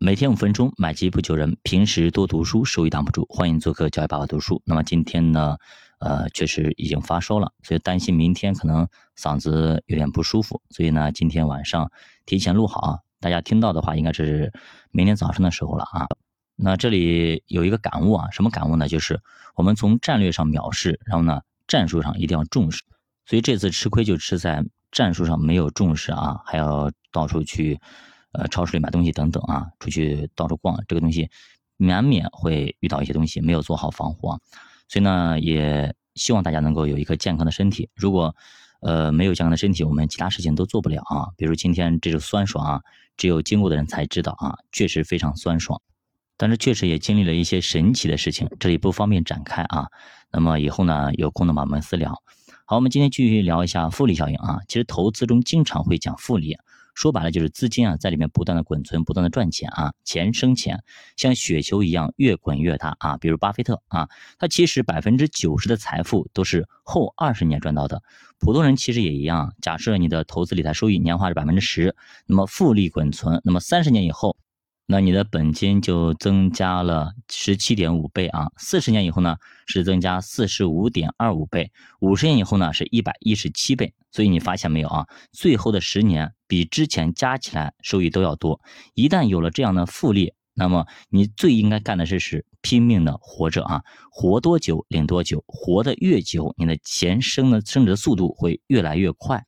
每天五分钟，买基不求人。平时多读书，收益挡不住。欢迎做客教育爸爸读书。那么今天呢，呃，确实已经发烧了，所以担心明天可能嗓子有点不舒服，所以呢，今天晚上提前录好啊。大家听到的话，应该是明天早上的时候了啊。那这里有一个感悟啊，什么感悟呢？就是我们从战略上藐视，然后呢，战术上一定要重视。所以这次吃亏就吃在战术上没有重视啊，还要到处去。呃，超市里买东西等等啊，出去到处逛，这个东西难免会遇到一些东西没有做好防护啊，所以呢，也希望大家能够有一个健康的身体。如果呃没有健康的身体，我们其他事情都做不了啊。比如今天这种酸爽啊，只有经过的人才知道啊，确实非常酸爽，但是确实也经历了一些神奇的事情，这里不方便展开啊。那么以后呢，有空的话我们私聊。好，我们今天继续聊一下复利效应啊。其实投资中经常会讲复利。说白了就是资金啊，在里面不断的滚存，不断的赚钱啊，钱生钱，像雪球一样越滚越大啊。比如巴菲特啊，他其实百分之九十的财富都是后二十年赚到的。普通人其实也一样，假设你的投资理财收益年化是百分之十，那么复利滚存，那么三十年以后。那你的本金就增加了十七点五倍啊，四十年以后呢是增加四十五点二五倍，五十年以后呢是一百一十七倍。所以你发现没有啊？最后的十年比之前加起来收益都要多。一旦有了这样的复利，那么你最应该干的事是拼命的活着啊，活多久领多久，活得越久，你的钱生的升值速度会越来越快。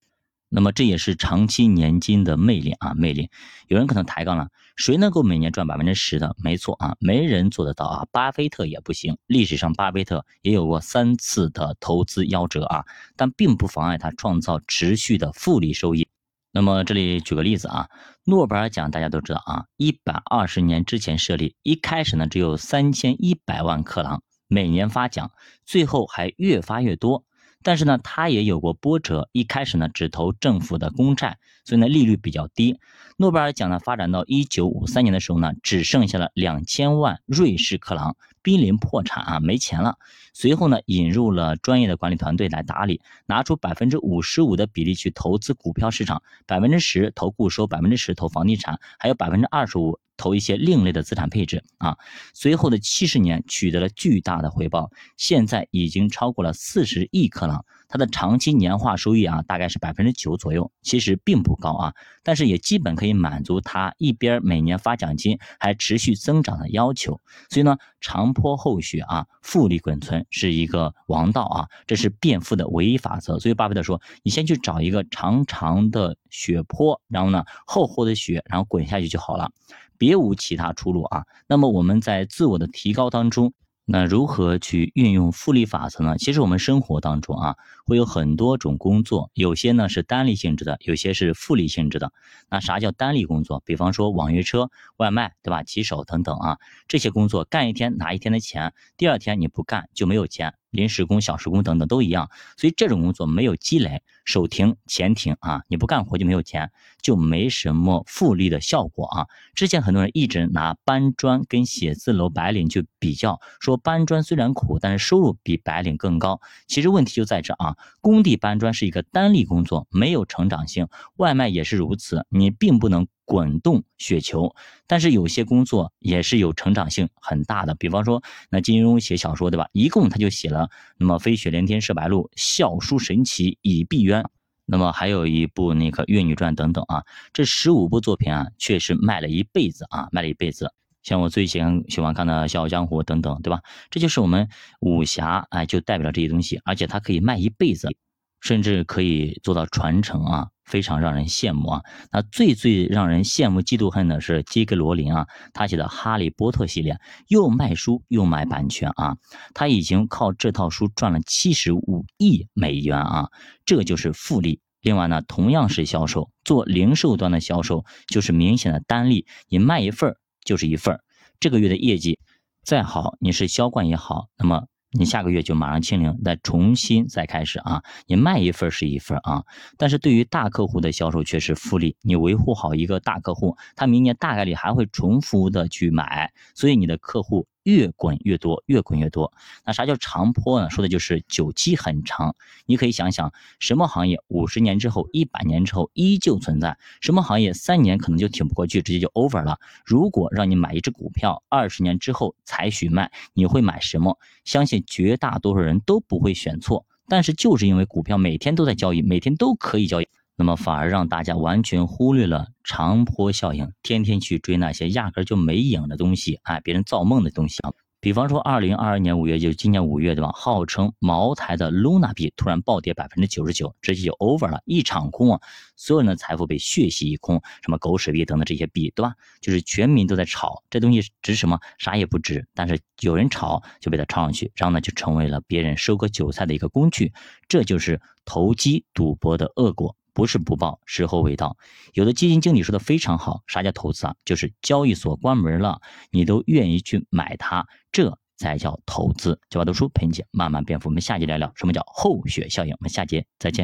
那么这也是长期年金的魅力啊，魅力。有人可能抬杠了，谁能够每年赚百分之十的？没错啊，没人做得到啊，巴菲特也不行。历史上巴菲特也有过三次的投资夭折啊，但并不妨碍他创造持续的复利收益。那么这里举个例子啊，诺贝尔奖大家都知道啊，一百二十年之前设立，一开始呢只有三千一百万克朗，每年发奖，最后还越发越多。但是呢，他也有过波折。一开始呢，只投政府的公债，所以呢，利率比较低。诺贝尔奖呢，发展到一九五三年的时候呢，只剩下了两千万瑞士克朗，濒临破产啊，没钱了。随后呢，引入了专业的管理团队来打理，拿出百分之五十五的比例去投资股票市场，百分之十投固收，百分之十投房地产，还有百分之二十五。投一些另类的资产配置啊，随后的七十年取得了巨大的回报，现在已经超过了四十亿克朗。它的长期年化收益啊，大概是百分之九左右，其实并不高啊，但是也基本可以满足它一边每年发奖金还持续增长的要求。所以呢，长坡厚雪啊，复利滚存是一个王道啊，这是变富的唯一法则。所以巴菲特说，你先去找一个长长的雪坡，然后呢，厚厚的雪，然后滚下去就好了。别无其他出路啊！那么我们在自我的提高当中，那如何去运用复利法则呢？其实我们生活当中啊，会有很多种工作，有些呢是单利性质的，有些是复利性质的。那啥叫单利工作？比方说网约车、外卖，对吧？骑手等等啊，这些工作干一天拿一天的钱，第二天你不干就没有钱。临时工、小时工等等都一样，所以这种工作没有积累，手停钱停啊！你不干活就没有钱，就没什么复利的效果啊！之前很多人一直拿搬砖跟写字楼白领去比较，说搬砖虽然苦，但是收入比白领更高。其实问题就在这啊！工地搬砖是一个单利工作，没有成长性，外卖也是如此，你并不能。滚动雪球，但是有些工作也是有成长性很大的，比方说那金庸写小说对吧？一共他就写了那么飞雪连天射白鹿，笑书神奇倚碧鸳，那么还有一部那个越女传等等啊，这十五部作品啊，确实卖了一辈子啊，卖了一辈子。像我最喜欢喜欢看的《笑傲江湖》等等，对吧？这就是我们武侠哎，就代表了这些东西，而且它可以卖一辈子。甚至可以做到传承啊，非常让人羡慕啊。那最最让人羡慕、嫉妒恨的是杰克罗林啊，他写的《哈利波特》系列，又卖书又卖版权啊，他已经靠这套书赚了七十五亿美元啊，这就是复利。另外呢，同样是销售，做零售端的销售就是明显的单利，你卖一份就是一份这个月的业绩再好，你是销冠也好，那么。你下个月就马上清零，再重新再开始啊！你卖一份是一份啊，但是对于大客户的销售却是复利。你维护好一个大客户，他明年大概率还会重复的去买，所以你的客户越滚越多，越滚越多。那啥叫长坡呢？说的就是久期很长。你可以想想，什么行业五十年之后、一百年之后依旧存在？什么行业三年可能就挺不过去，直接就 over 了？如果让你买一只股票，二十年之后才许卖，你会买什么？相信绝大多数人都不会选错。但是就是因为股票每天都在交易，每天都可以交易。那么反而让大家完全忽略了长坡效应，天天去追那些压根就没影的东西，哎，别人造梦的东西啊。比方说，二零二二年五月，就今年五月，对吧？号称茅台的 Luna 币突然暴跌百分之九十九，直接就 over 了，一场空啊！所有人的财富被血洗一空，什么狗屎币等等这些币，对吧？就是全民都在炒这东西值什么？啥也不值，但是有人炒就被它炒上去，然后呢就成为了别人收割韭菜的一个工具，这就是投机赌博的恶果。不是不报，时候未到。有的基金经理说的非常好，啥叫投资啊？就是交易所关门了，你都愿意去买它，这才叫投资。九八读书陪你慢慢变富。我们下节聊聊什么叫后雪效应。我们下节再见。